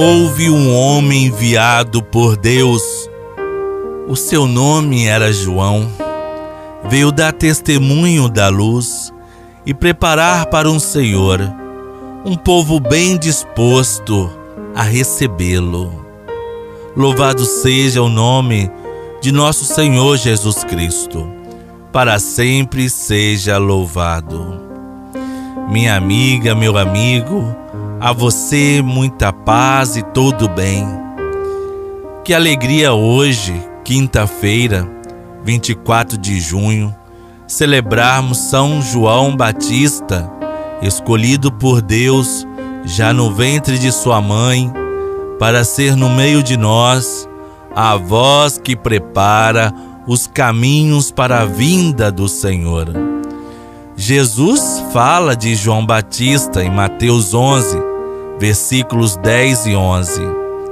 houve um homem enviado por Deus. O seu nome era João. Veio dar testemunho da luz e preparar para um Senhor um povo bem disposto a recebê-lo. Louvado seja o nome de nosso Senhor Jesus Cristo, para sempre seja louvado. Minha amiga, meu amigo, a você muita paz e todo bem. Que alegria hoje, quinta-feira, 24 de junho, celebrarmos São João Batista, escolhido por Deus já no ventre de sua mãe, para ser no meio de nós a voz que prepara os caminhos para a vinda do Senhor. Jesus fala de João Batista em Mateus 11, versículos 10 e 11,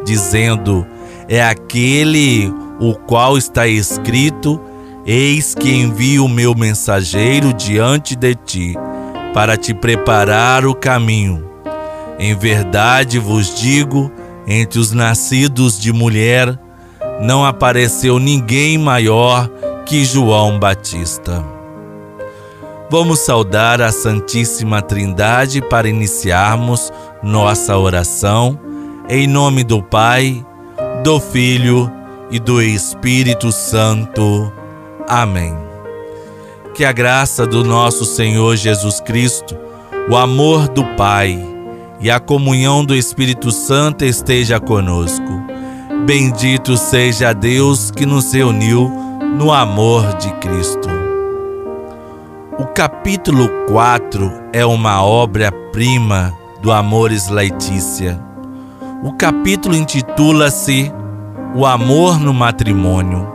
dizendo: É aquele o qual está escrito: Eis que envio o meu mensageiro diante de ti, para te preparar o caminho. Em verdade vos digo: entre os nascidos de mulher, não apareceu ninguém maior que João Batista. Vamos saudar a Santíssima Trindade para iniciarmos nossa oração, em nome do Pai, do Filho e do Espírito Santo. Amém. Que a graça do nosso Senhor Jesus Cristo, o amor do Pai e a comunhão do Espírito Santo esteja conosco Bendito seja Deus que nos reuniu no amor de Cristo. O capítulo 4 é uma obra-prima do Amores Laeticia. O capítulo intitula-se O Amor no Matrimônio.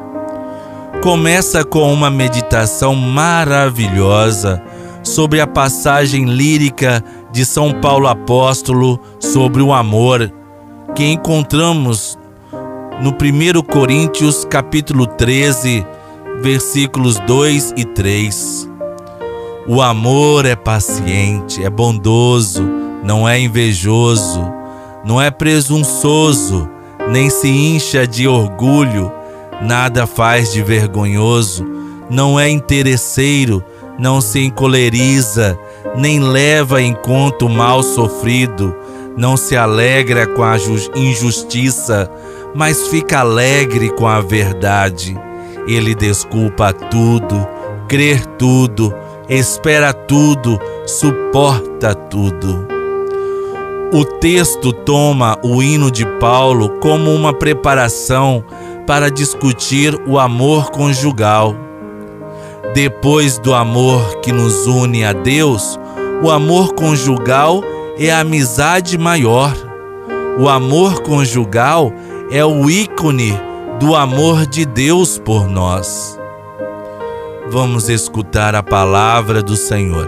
Começa com uma meditação maravilhosa sobre a passagem lírica de São Paulo Apóstolo sobre o amor, que encontramos no 1 Coríntios capítulo 13, versículos 2 e 3. O amor é paciente, é bondoso, não é invejoso, não é presunçoso, nem se incha de orgulho, nada faz de vergonhoso, não é interesseiro, não se encoleriza, nem leva em conta o mal sofrido, não se alegra com a injustiça, mas fica alegre com a verdade. Ele desculpa tudo, crê tudo, espera tudo, suporta tudo. O texto toma o hino de Paulo como uma preparação para discutir o amor conjugal. Depois do amor que nos une a Deus, o amor conjugal é a amizade maior. O amor conjugal é o ícone do amor de Deus por nós. Vamos escutar a palavra do Senhor.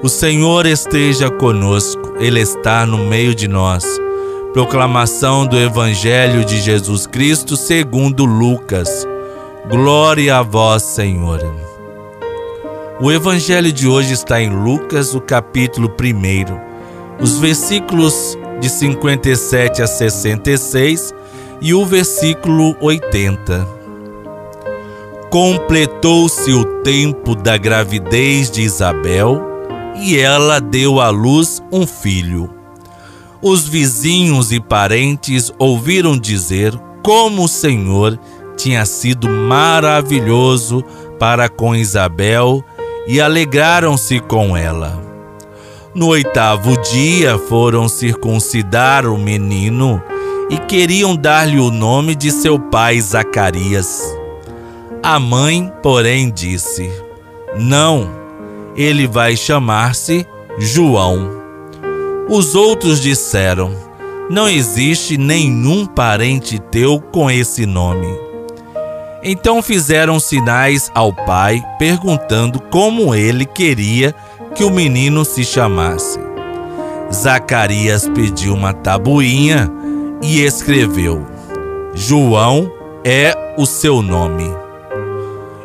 O Senhor esteja conosco, Ele está no meio de nós. Proclamação do Evangelho de Jesus Cristo segundo Lucas. Glória a vós, Senhor. O Evangelho de hoje está em Lucas, o capítulo 1, os versículos de 57 a 66 e o versículo 80. Completou-se o tempo da gravidez de Isabel e ela deu à luz um filho. Os vizinhos e parentes ouviram dizer como o Senhor tinha sido maravilhoso para com Isabel e alegraram-se com ela. No oitavo dia foram circuncidar o menino e queriam dar-lhe o nome de seu pai Zacarias. A mãe, porém, disse: Não, ele vai chamar-se João. Os outros disseram: Não existe nenhum parente teu com esse nome. Então fizeram sinais ao pai, perguntando como ele queria que o menino se chamasse. Zacarias pediu uma tabuinha e escreveu: João é o seu nome.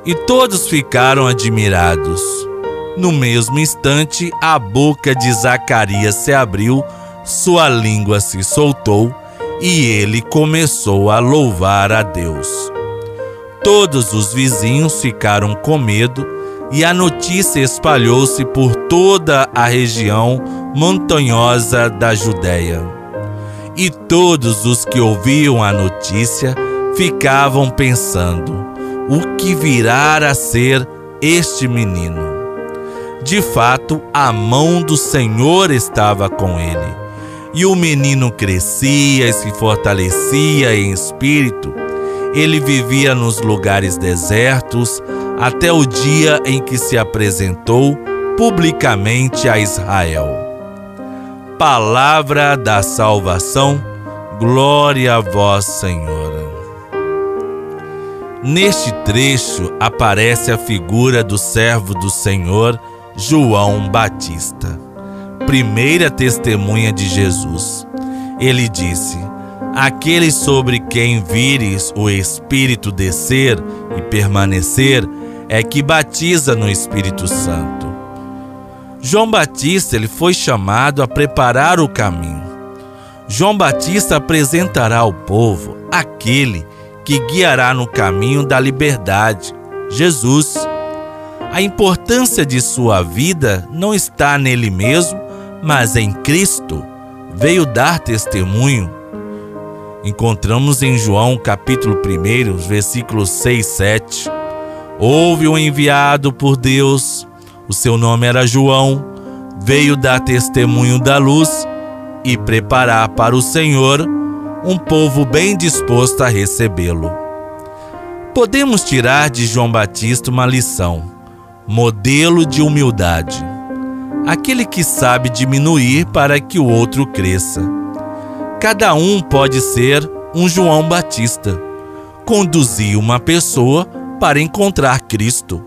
E todos ficaram admirados. No mesmo instante, a boca de Zacarias se abriu sua língua se soltou e ele começou a louvar a Deus. Todos os vizinhos ficaram com medo e a notícia espalhou-se por toda a região montanhosa da Judéia. E todos os que ouviam a notícia ficavam pensando: o que virá a ser este menino? De fato, a mão do Senhor estava com ele e o menino crescia e se fortalecia em espírito. Ele vivia nos lugares desertos até o dia em que se apresentou publicamente a Israel. Palavra da salvação, glória a vós, Senhor. Neste trecho aparece a figura do servo do Senhor, João Batista primeira testemunha de Jesus. Ele disse: Aquele sobre quem vires o Espírito descer e permanecer é que batiza no Espírito Santo. João Batista ele foi chamado a preparar o caminho. João Batista apresentará ao povo aquele que guiará no caminho da liberdade, Jesus. A importância de sua vida não está nele mesmo, mas em Cristo veio dar testemunho. Encontramos em João capítulo 1, versículos 6 e 7. Houve um enviado por Deus, o seu nome era João, veio dar testemunho da luz e preparar para o Senhor um povo bem disposto a recebê-lo. Podemos tirar de João Batista uma lição: modelo de humildade aquele que sabe diminuir para que o outro cresça. Cada um pode ser um João Batista, conduzir uma pessoa para encontrar Cristo,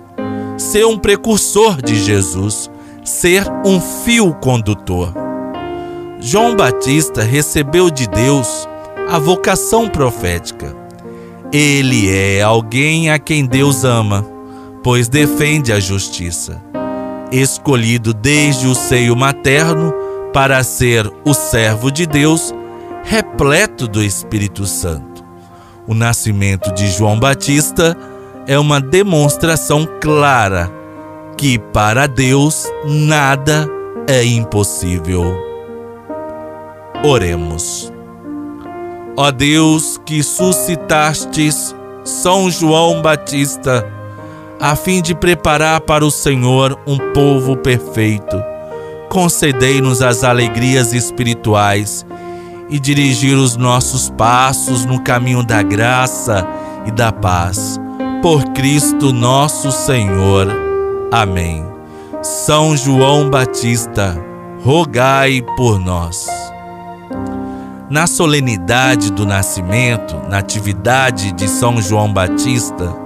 ser um precursor de Jesus, ser um fio condutor. João Batista recebeu de Deus a vocação profética. Ele é alguém a quem Deus ama, pois defende a justiça escolhido desde o seio materno para ser o servo de Deus, repleto do Espírito Santo. O nascimento de João Batista é uma demonstração clara que para Deus nada é impossível. Oremos. Ó Deus que suscitastes São João Batista, a fim de preparar para o Senhor um povo perfeito. Concedei-nos as alegrias espirituais e dirigir os nossos passos no caminho da graça e da paz. Por Cristo nosso Senhor. Amém. São João Batista, rogai por nós. Na solenidade do nascimento, na atividade de São João Batista,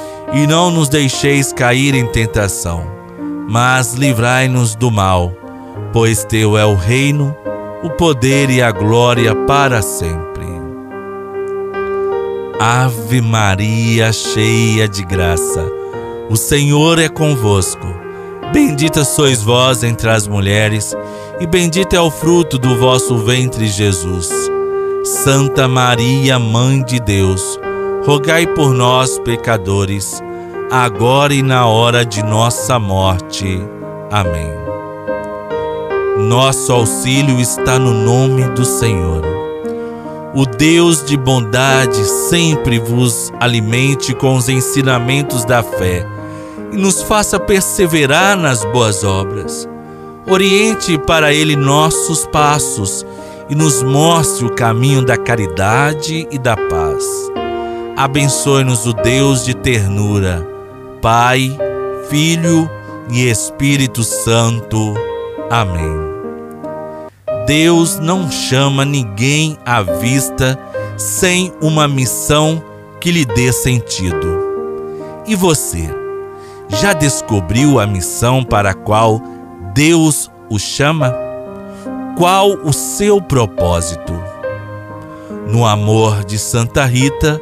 e não nos deixeis cair em tentação, mas livrai-nos do mal, pois teu é o reino, o poder e a glória para sempre. Ave Maria, cheia de graça, o Senhor é convosco. Bendita sois vós entre as mulheres, e bendito é o fruto do vosso ventre, Jesus. Santa Maria, Mãe de Deus, rogai por nós, pecadores, agora e na hora de nossa morte. Amém. Nosso auxílio está no nome do Senhor. O Deus de bondade sempre vos alimente com os ensinamentos da fé e nos faça perseverar nas boas obras. Oriente para Ele nossos passos e nos mostre o caminho da caridade e da paz abençoe-nos o Deus de ternura, Pai, Filho e Espírito Santo. Amém. Deus não chama ninguém à vista sem uma missão que lhe dê sentido. E você, já descobriu a missão para a qual Deus o chama? Qual o seu propósito? No amor de Santa Rita,